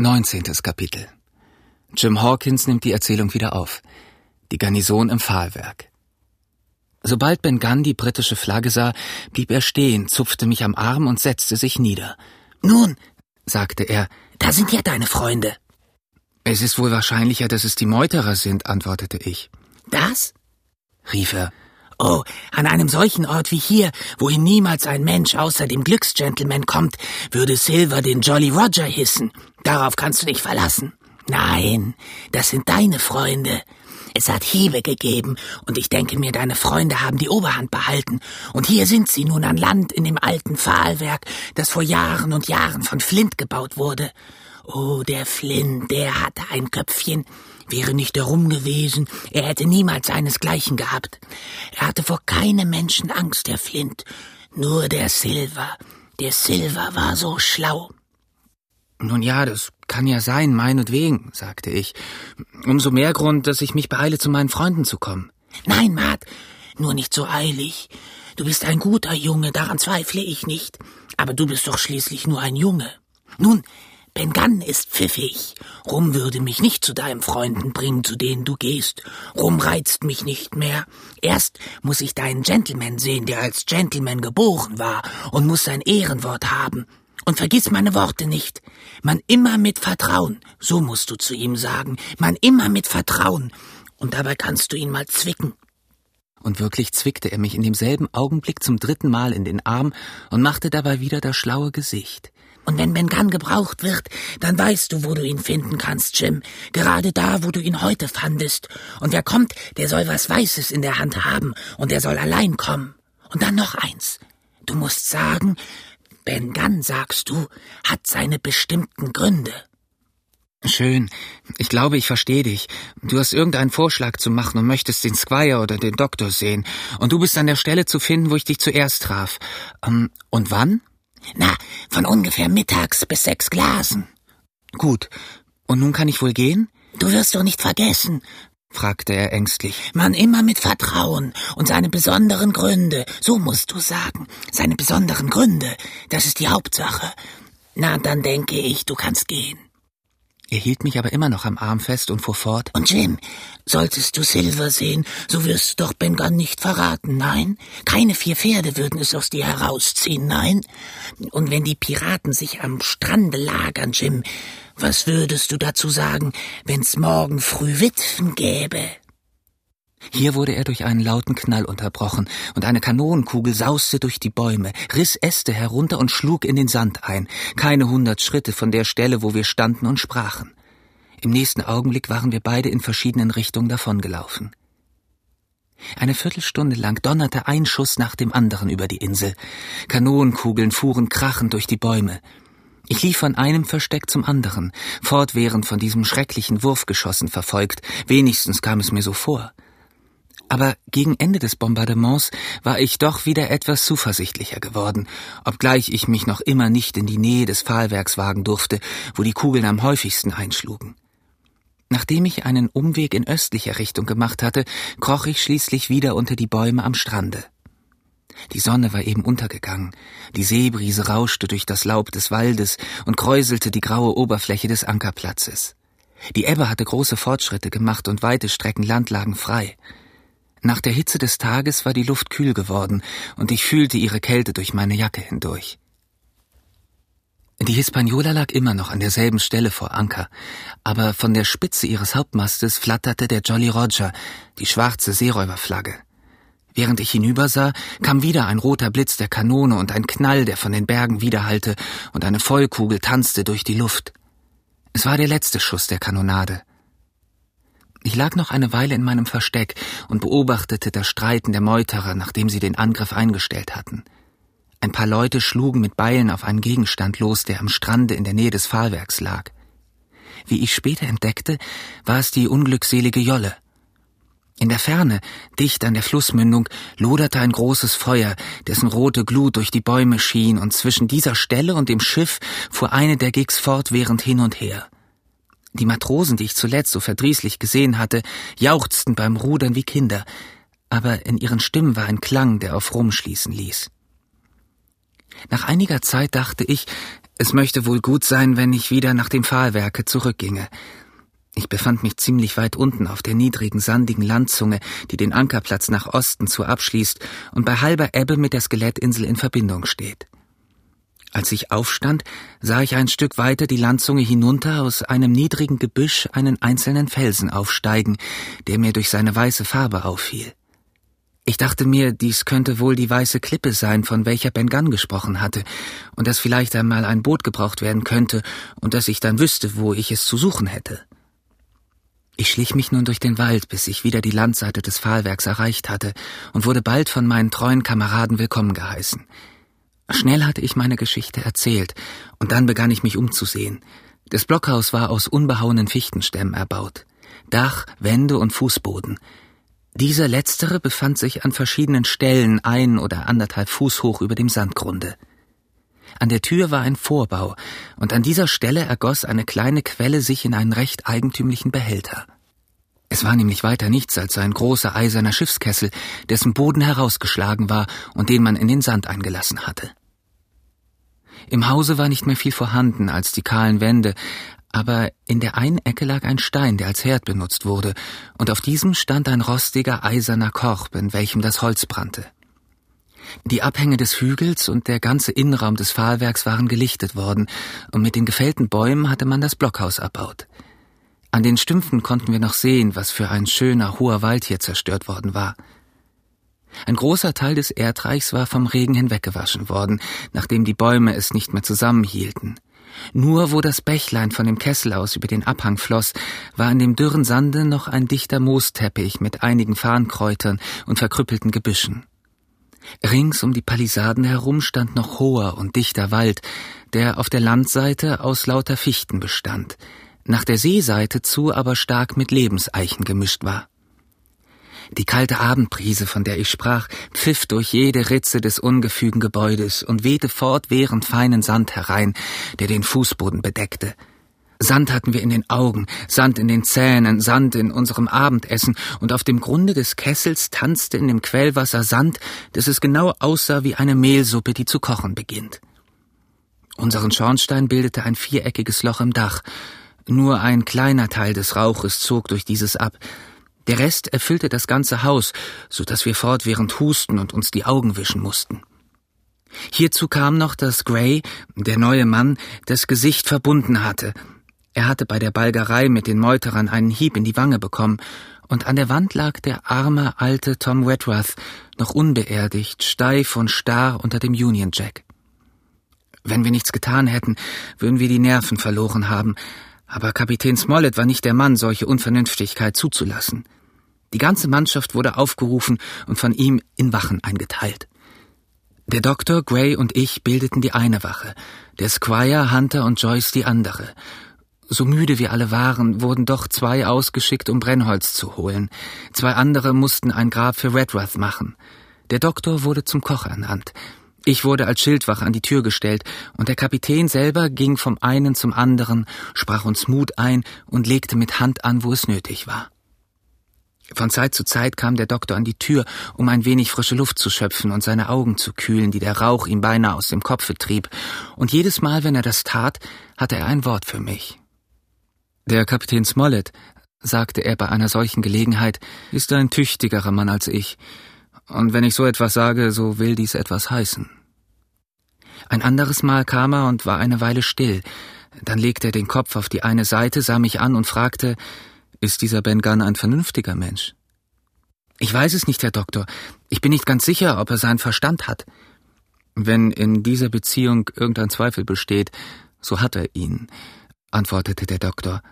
Neunzehntes Kapitel. Jim Hawkins nimmt die Erzählung wieder auf. Die Garnison im Pfahlwerk. Sobald Ben Gunn die britische Flagge sah, blieb er stehen, zupfte mich am Arm und setzte sich nieder. Nun, sagte er, da sind ja deine Freunde. Es ist wohl wahrscheinlicher, dass es die Meuterer sind, antwortete ich. Das? rief er. Oh, an einem solchen Ort wie hier, wohin niemals ein Mensch außer dem Glücksgentleman kommt, würde Silver den Jolly Roger hissen. Darauf kannst du dich verlassen. Nein, das sind deine Freunde. Es hat Hiebe gegeben, und ich denke mir, deine Freunde haben die Oberhand behalten, und hier sind sie nun an Land in dem alten Pfahlwerk, das vor Jahren und Jahren von Flint gebaut wurde. Oh, der Flint, der hatte ein Köpfchen, wäre nicht darum gewesen, er hätte niemals seinesgleichen gehabt. Er hatte vor keinem Menschen Angst, der Flint, nur der Silver. Der Silver war so schlau. Nun ja, das kann ja sein, meinetwegen, sagte ich. Umso mehr Grund, dass ich mich beeile, zu meinen Freunden zu kommen. Nein, Matt, nur nicht so eilig. Du bist ein guter Junge, daran zweifle ich nicht. Aber du bist doch schließlich nur ein Junge. Nun, Ben Gunn ist pfiffig. Rum würde mich nicht zu deinen Freunden bringen, zu denen du gehst. Rum reizt mich nicht mehr. Erst muss ich deinen Gentleman sehen, der als Gentleman geboren war und muss sein Ehrenwort haben. Und vergiss meine Worte nicht. Man immer mit Vertrauen, so musst du zu ihm sagen. Man immer mit Vertrauen. Und dabei kannst du ihn mal zwicken. Und wirklich zwickte er mich in demselben Augenblick zum dritten Mal in den Arm und machte dabei wieder das schlaue Gesicht. Und wenn Ben Gunn gebraucht wird, dann weißt du, wo du ihn finden kannst, Jim. Gerade da, wo du ihn heute fandest. Und wer kommt, der soll was Weißes in der Hand haben, und er soll allein kommen. Und dann noch eins. Du musst sagen, Ben Gunn, sagst du, hat seine bestimmten Gründe. Schön. Ich glaube, ich verstehe dich. Du hast irgendeinen Vorschlag zu machen und möchtest den Squire oder den Doktor sehen. Und du bist an der Stelle zu finden, wo ich dich zuerst traf. Ähm, und wann? Na, von ungefähr mittags bis sechs Glasen. Gut. Und nun kann ich wohl gehen? Du wirst doch nicht vergessen, fragte er ängstlich. Man immer mit Vertrauen und seine besonderen Gründe, so musst du sagen, seine besonderen Gründe, das ist die Hauptsache. Na, dann denke ich, du kannst gehen. Er hielt mich aber immer noch am Arm fest und fuhr fort. Und Jim, solltest du Silver sehen, so wirst du doch Ben Gunn nicht verraten, nein? Keine vier Pferde würden es aus dir herausziehen, nein? Und wenn die Piraten sich am Strande lagern, Jim, was würdest du dazu sagen, wenn's morgen früh Witwen gäbe? Hier wurde er durch einen lauten Knall unterbrochen, und eine Kanonenkugel sauste durch die Bäume, riss Äste herunter und schlug in den Sand ein, keine hundert Schritte von der Stelle, wo wir standen und sprachen. Im nächsten Augenblick waren wir beide in verschiedenen Richtungen davongelaufen. Eine Viertelstunde lang donnerte ein Schuss nach dem anderen über die Insel. Kanonenkugeln fuhren krachend durch die Bäume. Ich lief von einem Versteck zum anderen, fortwährend von diesem schrecklichen Wurfgeschossen verfolgt, wenigstens kam es mir so vor. Aber gegen Ende des Bombardements war ich doch wieder etwas zuversichtlicher geworden, obgleich ich mich noch immer nicht in die Nähe des Pfahlwerks wagen durfte, wo die Kugeln am häufigsten einschlugen. Nachdem ich einen Umweg in östlicher Richtung gemacht hatte, kroch ich schließlich wieder unter die Bäume am Strande. Die Sonne war eben untergegangen, die Seebrise rauschte durch das Laub des Waldes und kräuselte die graue Oberfläche des Ankerplatzes. Die Ebbe hatte große Fortschritte gemacht und weite Strecken Land lagen frei. Nach der Hitze des Tages war die Luft kühl geworden, und ich fühlte ihre Kälte durch meine Jacke hindurch. Die Hispaniola lag immer noch an derselben Stelle vor Anker, aber von der Spitze ihres Hauptmastes flatterte der Jolly Roger, die schwarze Seeräuberflagge. Während ich hinübersah, kam wieder ein roter Blitz der Kanone und ein Knall, der von den Bergen widerhallte, und eine Vollkugel tanzte durch die Luft. Es war der letzte Schuss der Kanonade. Ich lag noch eine Weile in meinem Versteck und beobachtete das Streiten der Meuterer, nachdem sie den Angriff eingestellt hatten. Ein paar Leute schlugen mit Beilen auf einen Gegenstand los, der am Strande in der Nähe des Pfahlwerks lag. Wie ich später entdeckte, war es die unglückselige Jolle. In der Ferne, dicht an der Flussmündung, loderte ein großes Feuer, dessen rote Glut durch die Bäume schien, und zwischen dieser Stelle und dem Schiff fuhr eine der Gigs fortwährend hin und her. Die Matrosen, die ich zuletzt so verdrießlich gesehen hatte, jauchzten beim Rudern wie Kinder, aber in ihren Stimmen war ein Klang, der auf Rum schließen ließ. Nach einiger Zeit dachte ich, Es möchte wohl gut sein, wenn ich wieder nach dem Pfahlwerke zurückginge. Ich befand mich ziemlich weit unten auf der niedrigen, sandigen Landzunge, die den Ankerplatz nach Osten zu abschließt und bei halber Ebbe mit der Skelettinsel in Verbindung steht. Als ich aufstand, sah ich ein Stück weiter die Landzunge hinunter aus einem niedrigen Gebüsch einen einzelnen Felsen aufsteigen, der mir durch seine weiße Farbe auffiel. Ich dachte mir, dies könnte wohl die weiße Klippe sein, von welcher Ben Gunn gesprochen hatte, und dass vielleicht einmal ein Boot gebraucht werden könnte, und dass ich dann wüsste, wo ich es zu suchen hätte. Ich schlich mich nun durch den Wald, bis ich wieder die Landseite des Pfahlwerks erreicht hatte und wurde bald von meinen treuen Kameraden willkommen geheißen. Schnell hatte ich meine Geschichte erzählt, und dann begann ich mich umzusehen. Das Blockhaus war aus unbehauenen Fichtenstämmen erbaut. Dach, Wände und Fußboden. Dieser letztere befand sich an verschiedenen Stellen ein oder anderthalb Fuß hoch über dem Sandgrunde. An der Tür war ein Vorbau, und an dieser Stelle ergoss eine kleine Quelle sich in einen recht eigentümlichen Behälter. Es war nämlich weiter nichts als ein großer eiserner Schiffskessel, dessen Boden herausgeschlagen war und den man in den Sand eingelassen hatte. Im Hause war nicht mehr viel vorhanden als die kahlen Wände, aber in der einen Ecke lag ein Stein, der als Herd benutzt wurde, und auf diesem stand ein rostiger eiserner Korb, in welchem das Holz brannte. Die Abhänge des Hügels und der ganze Innenraum des Pfahlwerks waren gelichtet worden, und mit den gefällten Bäumen hatte man das Blockhaus erbaut. An den Stümpfen konnten wir noch sehen, was für ein schöner, hoher Wald hier zerstört worden war. Ein großer Teil des Erdreichs war vom Regen hinweggewaschen worden, nachdem die Bäume es nicht mehr zusammenhielten. Nur wo das Bächlein von dem Kessel aus über den Abhang floss, war in dem dürren Sande noch ein dichter Moosteppich mit einigen Farnkräutern und verkrüppelten Gebüschen. Rings um die Palisaden herum stand noch hoher und dichter Wald, der auf der Landseite aus lauter Fichten bestand, nach der Seeseite zu aber stark mit Lebenseichen gemischt war. Die kalte Abendbrise, von der ich sprach, pfiff durch jede Ritze des ungefügen Gebäudes und wehte fortwährend feinen Sand herein, der den Fußboden bedeckte. Sand hatten wir in den Augen, Sand in den Zähnen, Sand in unserem Abendessen, und auf dem Grunde des Kessels tanzte in dem Quellwasser Sand, dass es genau aussah wie eine Mehlsuppe, die zu kochen beginnt. Unseren Schornstein bildete ein viereckiges Loch im Dach. Nur ein kleiner Teil des Rauches zog durch dieses ab, der Rest erfüllte das ganze Haus, so dass wir fortwährend husten und uns die Augen wischen mussten. Hierzu kam noch, dass Gray, der neue Mann, das Gesicht verbunden hatte. Er hatte bei der Balgerei mit den Meuterern einen Hieb in die Wange bekommen, und an der Wand lag der arme alte Tom Wetworth, noch unbeerdigt, steif und starr unter dem Union Jack. Wenn wir nichts getan hätten, würden wir die Nerven verloren haben, aber Kapitän Smollett war nicht der Mann, solche Unvernünftigkeit zuzulassen. Die ganze Mannschaft wurde aufgerufen und von ihm in Wachen eingeteilt. Der Doktor, Gray und ich bildeten die eine Wache, der Squire, Hunter und Joyce die andere. So müde wir alle waren, wurden doch zwei ausgeschickt, um Brennholz zu holen. Zwei andere mussten ein Grab für Redruth machen. Der Doktor wurde zum Koch ernannt. Ich wurde als Schildwache an die Tür gestellt, und der Kapitän selber ging vom einen zum anderen, sprach uns Mut ein und legte mit Hand an, wo es nötig war. Von Zeit zu Zeit kam der Doktor an die Tür, um ein wenig frische Luft zu schöpfen und seine Augen zu kühlen, die der Rauch ihm beinahe aus dem Kopfe trieb, und jedes Mal, wenn er das tat, hatte er ein Wort für mich. Der Kapitän Smollett, sagte er bei einer solchen Gelegenheit, ist ein tüchtigerer Mann als ich, und wenn ich so etwas sage, so will dies etwas heißen. Ein anderes Mal kam er und war eine Weile still. Dann legte er den Kopf auf die eine Seite, sah mich an und fragte, ist dieser Ben Gunn ein vernünftiger Mensch? Ich weiß es nicht, Herr Doktor. Ich bin nicht ganz sicher, ob er seinen Verstand hat. Wenn in dieser Beziehung irgendein Zweifel besteht, so hat er ihn, antwortete der Doktor.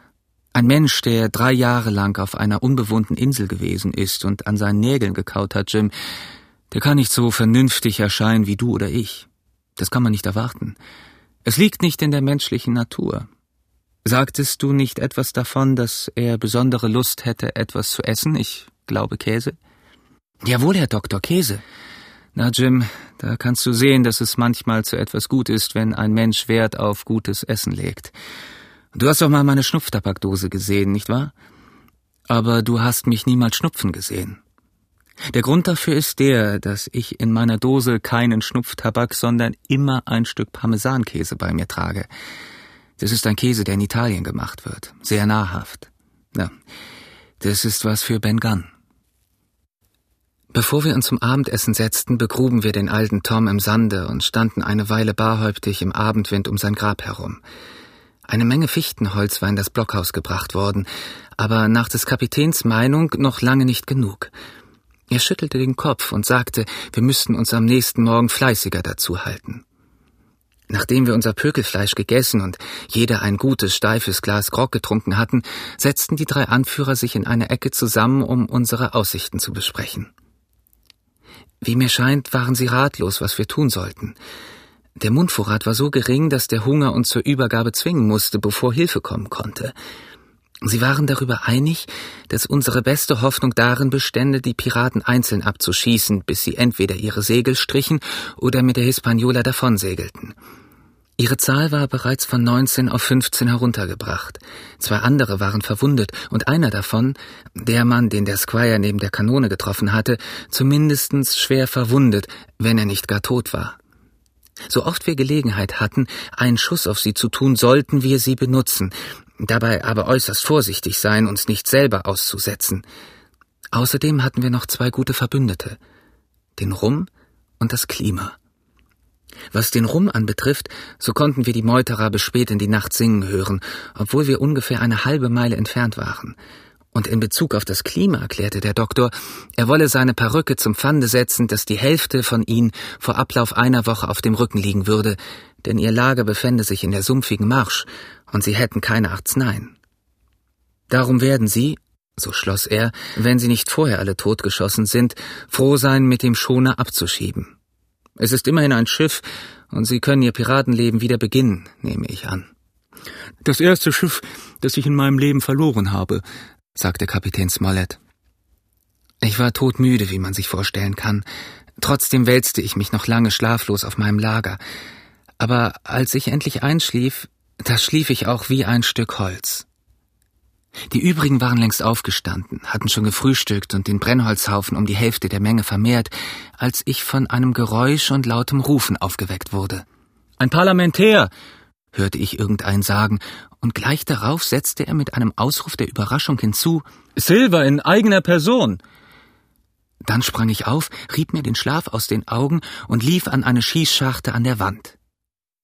Ein Mensch, der drei Jahre lang auf einer unbewohnten Insel gewesen ist und an seinen Nägeln gekaut hat, Jim, der kann nicht so vernünftig erscheinen wie du oder ich. Das kann man nicht erwarten. Es liegt nicht in der menschlichen Natur. Sagtest du nicht etwas davon, dass er besondere Lust hätte, etwas zu essen? Ich glaube Käse. Jawohl, Herr Doktor, Käse. Na, Jim, da kannst du sehen, dass es manchmal zu etwas gut ist, wenn ein Mensch Wert auf gutes Essen legt. Du hast doch mal meine Schnupftabakdose gesehen, nicht wahr? Aber du hast mich niemals schnupfen gesehen. Der Grund dafür ist der, dass ich in meiner Dose keinen Schnupftabak, sondern immer ein Stück Parmesankäse bei mir trage. Das ist ein Käse, der in Italien gemacht wird. Sehr nahrhaft. Ja, das ist was für Ben Gunn. Bevor wir uns zum Abendessen setzten, begruben wir den alten Tom im Sande und standen eine Weile barhäuptig im Abendwind um sein Grab herum. Eine Menge Fichtenholz war in das Blockhaus gebracht worden, aber nach des Kapitäns Meinung noch lange nicht genug. Er schüttelte den Kopf und sagte, wir müssten uns am nächsten Morgen fleißiger dazu halten. Nachdem wir unser Pökelfleisch gegessen und jeder ein gutes, steifes Glas Grog getrunken hatten, setzten die drei Anführer sich in eine Ecke zusammen, um unsere Aussichten zu besprechen. Wie mir scheint, waren sie ratlos, was wir tun sollten. Der Mundvorrat war so gering, dass der Hunger uns zur Übergabe zwingen musste, bevor Hilfe kommen konnte. Sie waren darüber einig, dass unsere beste Hoffnung darin bestände, die Piraten einzeln abzuschießen, bis sie entweder ihre Segel strichen oder mit der Hispaniola davonsegelten. Ihre Zahl war bereits von 19 auf 15 heruntergebracht. Zwei andere waren verwundet und einer davon, der Mann, den der Squire neben der Kanone getroffen hatte, zumindestens schwer verwundet, wenn er nicht gar tot war. So oft wir Gelegenheit hatten, einen Schuss auf sie zu tun, sollten wir sie benutzen, dabei aber äußerst vorsichtig sein, uns nicht selber auszusetzen. Außerdem hatten wir noch zwei gute Verbündete, den Rum und das Klima. Was den Rum anbetrifft, so konnten wir die Meuterer bis spät in die Nacht singen hören, obwohl wir ungefähr eine halbe Meile entfernt waren. Und in Bezug auf das Klima erklärte der Doktor, er wolle seine Perücke zum Pfande setzen, dass die Hälfte von ihnen vor Ablauf einer Woche auf dem Rücken liegen würde, denn ihr Lager befände sich in der sumpfigen Marsch, und sie hätten keine Arzneien. Darum werden sie, so schloss er, wenn sie nicht vorher alle totgeschossen sind, froh sein, mit dem Schoner abzuschieben. Es ist immerhin ein Schiff, und Sie können Ihr Piratenleben wieder beginnen, nehme ich an. Das erste Schiff, das ich in meinem Leben verloren habe, sagte Kapitän Smollett. Ich war todmüde, wie man sich vorstellen kann. Trotzdem wälzte ich mich noch lange schlaflos auf meinem Lager. Aber als ich endlich einschlief, da schlief ich auch wie ein Stück Holz. Die übrigen waren längst aufgestanden, hatten schon gefrühstückt und den Brennholzhaufen um die Hälfte der Menge vermehrt, als ich von einem Geräusch und lautem Rufen aufgeweckt wurde. Ein Parlamentär, hörte ich irgendeinen sagen, und gleich darauf setzte er mit einem Ausruf der Überraschung hinzu Silver in eigener Person. Dann sprang ich auf, rieb mir den Schlaf aus den Augen und lief an eine Schießscharte an der Wand.